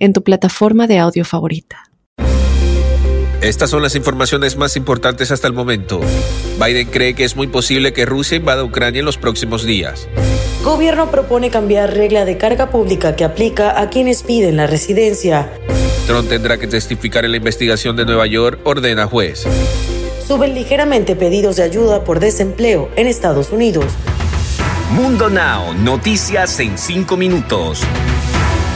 en tu plataforma de audio favorita. Estas son las informaciones más importantes hasta el momento. Biden cree que es muy posible que Rusia invada Ucrania en los próximos días. Gobierno propone cambiar regla de carga pública que aplica a quienes piden la residencia. Trump tendrá que testificar en la investigación de Nueva York, ordena juez. Suben ligeramente pedidos de ayuda por desempleo en Estados Unidos. Mundo Now, noticias en 5 minutos.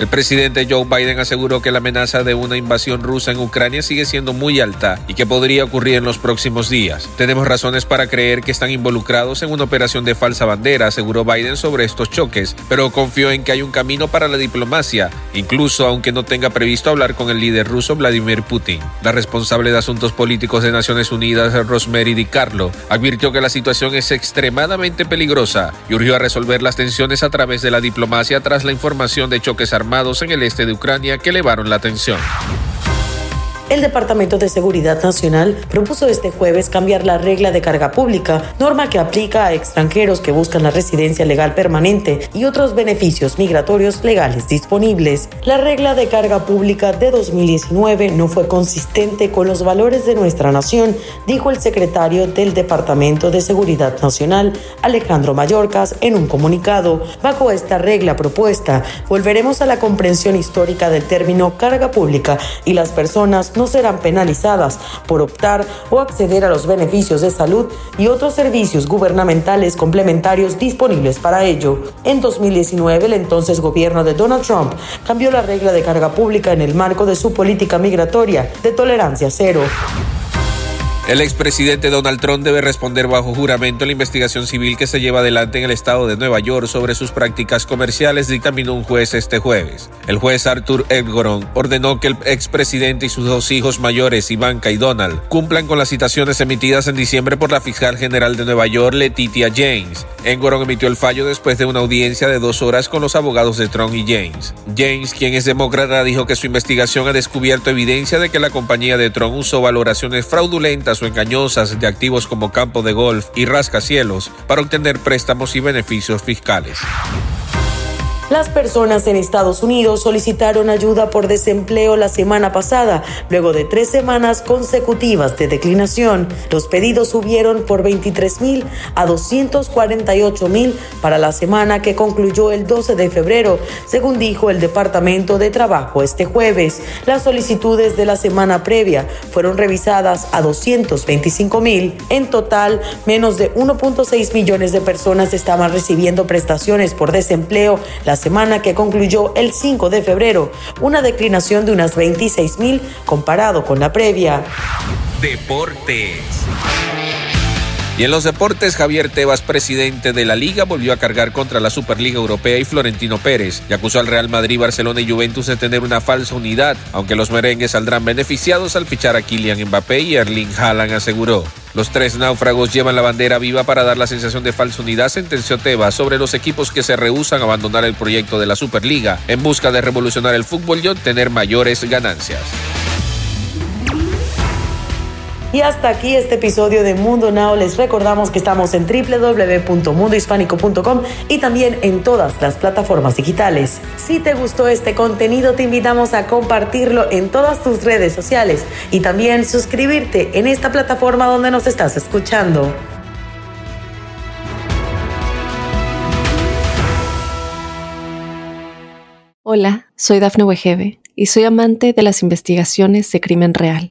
El presidente Joe Biden aseguró que la amenaza de una invasión rusa en Ucrania sigue siendo muy alta y que podría ocurrir en los próximos días. Tenemos razones para creer que están involucrados en una operación de falsa bandera, aseguró Biden sobre estos choques, pero confió en que hay un camino para la diplomacia, incluso aunque no tenga previsto hablar con el líder ruso Vladimir Putin. La responsable de Asuntos Políticos de Naciones Unidas, Rosemary DiCarlo, advirtió que la situación es extremadamente peligrosa y urgió a resolver las tensiones a través de la diplomacia tras la información de choques armados en el este de Ucrania que elevaron la atención el Departamento de Seguridad Nacional propuso este jueves cambiar la regla de carga pública, norma que aplica a extranjeros que buscan la residencia legal permanente y otros beneficios migratorios legales disponibles. La regla de carga pública de 2019 no fue consistente con los valores de nuestra nación, dijo el secretario del Departamento de Seguridad Nacional, Alejandro Mayorkas, en un comunicado. Bajo esta regla propuesta, volveremos a la comprensión histórica del término carga pública y las personas serán penalizadas por optar o acceder a los beneficios de salud y otros servicios gubernamentales complementarios disponibles para ello. En 2019, el entonces gobierno de Donald Trump cambió la regla de carga pública en el marco de su política migratoria de tolerancia cero. El expresidente Donald Trump debe responder bajo juramento a la investigación civil que se lleva adelante en el estado de Nueva York sobre sus prácticas comerciales, dictaminó un juez este jueves. El juez Arthur Edgoron ordenó que el expresidente y sus dos hijos mayores, Ivanka y Donald, cumplan con las citaciones emitidas en diciembre por la fiscal general de Nueva York, Letitia James. Edgoron emitió el fallo después de una audiencia de dos horas con los abogados de Trump y James. James, quien es demócrata, dijo que su investigación ha descubierto evidencia de que la compañía de Trump usó valoraciones fraudulentas o engañosas de activos como campo de golf y rascacielos para obtener préstamos y beneficios fiscales. Las personas en Estados Unidos solicitaron ayuda por desempleo la semana pasada, luego de tres semanas consecutivas de declinación. Los pedidos subieron por 23 mil a 248 mil para la semana que concluyó el 12 de febrero, según dijo el Departamento de Trabajo este jueves. Las solicitudes de la semana previa fueron revisadas a 225 mil. En total, menos de 1.6 millones de personas estaban recibiendo prestaciones por desempleo la semana que concluyó el 5 de febrero, una declinación de unas 26 mil comparado con la previa. Deportes. Y en los deportes, Javier Tebas, presidente de la liga, volvió a cargar contra la Superliga Europea y Florentino Pérez y acusó al Real Madrid, Barcelona y Juventus de tener una falsa unidad, aunque los merengues saldrán beneficiados al fichar a Kylian Mbappé y Erling Haaland aseguró. Los tres náufragos llevan la bandera viva para dar la sensación de falsa unidad, sentenció Tebas sobre los equipos que se rehusan a abandonar el proyecto de la Superliga en busca de revolucionar el fútbol y obtener mayores ganancias. Y hasta aquí este episodio de Mundo Now. Les recordamos que estamos en www.mundohispánico.com y también en todas las plataformas digitales. Si te gustó este contenido, te invitamos a compartirlo en todas tus redes sociales y también suscribirte en esta plataforma donde nos estás escuchando. Hola, soy Dafne Wegebe y soy amante de las investigaciones de crimen real.